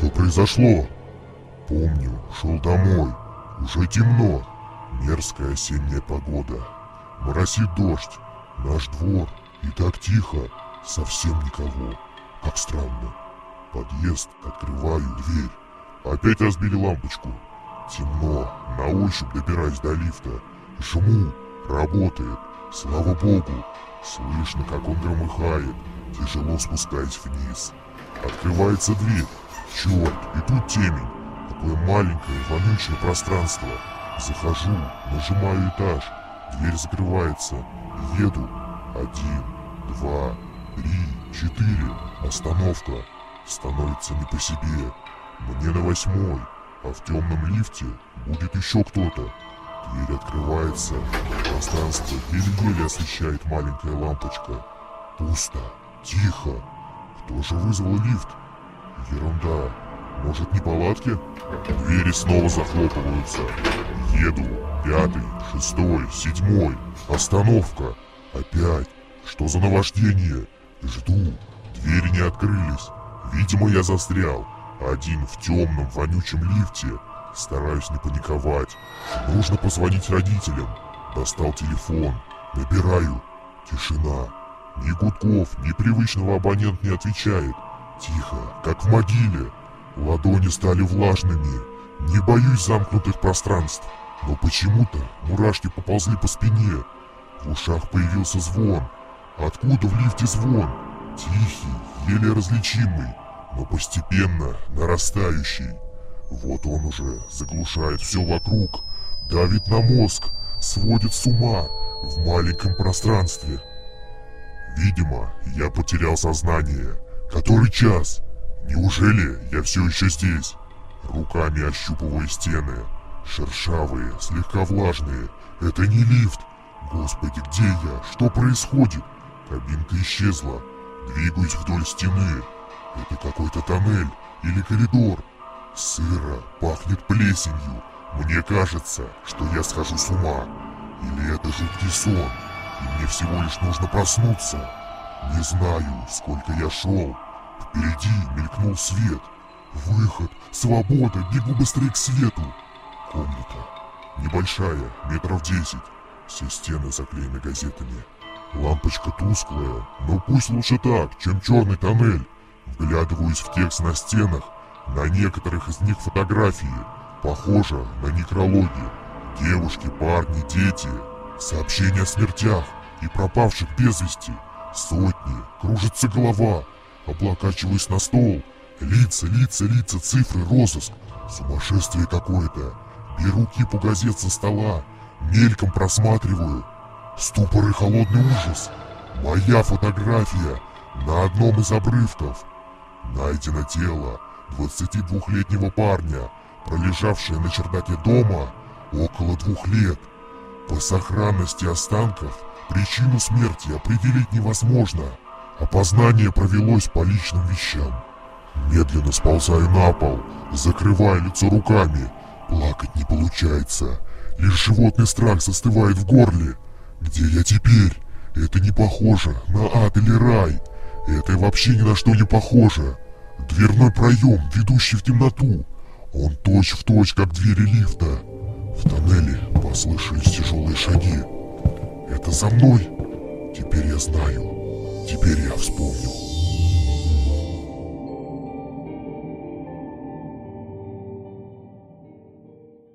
Что произошло? Помню, шел домой. Уже темно. Мерзкая осенняя погода. Моросит дождь. Наш двор. И так тихо. Совсем никого. Как странно. Подъезд. Открываю дверь. Опять разбили лампочку. Темно. На ощупь добираюсь до лифта. Жму. Работает. Слава богу. Слышно, как он громыхает. Тяжело спускаясь вниз. Открывается дверь. Черт, и тут темень. Такое маленькое, вонючее пространство. Захожу, нажимаю этаж. Дверь закрывается. Еду. Один, два, три, четыре. Остановка. Становится не по себе. Мне на восьмой. А в темном лифте будет еще кто-то. Дверь открывается. Пространство еле-еле освещает маленькая лампочка. Пусто. Тихо. Кто же вызвал лифт? Ерунда. Может, неполадки? Двери снова захлопываются. Еду. Пятый, шестой, седьмой. Остановка. Опять. Что за наваждение? Жду. Двери не открылись. Видимо, я застрял. Один в темном, вонючем лифте. Стараюсь не паниковать. Нужно позвонить родителям. Достал телефон. Набираю. Тишина. Ни гудков, ни привычного абонент не отвечает. Тихо, как в могиле. Ладони стали влажными. Не боюсь замкнутых пространств. Но почему-то мурашки поползли по спине. В ушах появился звон. Откуда в лифте звон? Тихий, еле различимый, но постепенно нарастающий. Вот он уже заглушает все вокруг, давит на мозг, сводит с ума в маленьком пространстве. Видимо, я потерял сознание. Который час? Неужели я все еще здесь? Руками ощупываю стены. Шершавые, слегка влажные. Это не лифт. Господи, где я? Что происходит? Кабинка исчезла. Двигаюсь вдоль стены. Это какой-то тоннель или коридор. Сыро, пахнет плесенью. Мне кажется, что я схожу с ума. Или это жуткий сон, и мне всего лишь нужно проснуться. Не знаю, сколько я шел. Впереди мелькнул свет. Выход, свобода, бегу быстрее к свету. Комната. Небольшая, метров десять. Все стены заклеены газетами. Лампочка тусклая, но пусть лучше так, чем черный тоннель. Вглядываюсь в текст на стенах. На некоторых из них фотографии. Похоже на некрологи. Девушки, парни, дети. Сообщения о смертях и пропавших без вести. Сотни. Кружится голова. Облокачиваюсь на стол. Лица, лица, лица, цифры, розыск. Сумасшествие какое-то. Беру кипу газет со стола. Мельком просматриваю. Ступор и холодный ужас. Моя фотография на одном из обрывков. Найдено тело 22-летнего парня, пролежавшее на чердаке дома около двух лет. По сохранности останков причину смерти определить невозможно. Опознание провелось по личным вещам. Медленно сползаю на пол, закрывая лицо руками. Плакать не получается. Лишь животный страх застывает в горле. Где я теперь? Это не похоже на ад или рай. Это вообще ни на что не похоже. Дверной проем, ведущий в темноту. Он точь в точь, как двери лифта. В тоннеле послышались тяжелые шаги. Это за мной? Теперь я знаю. Теперь я вспомнил.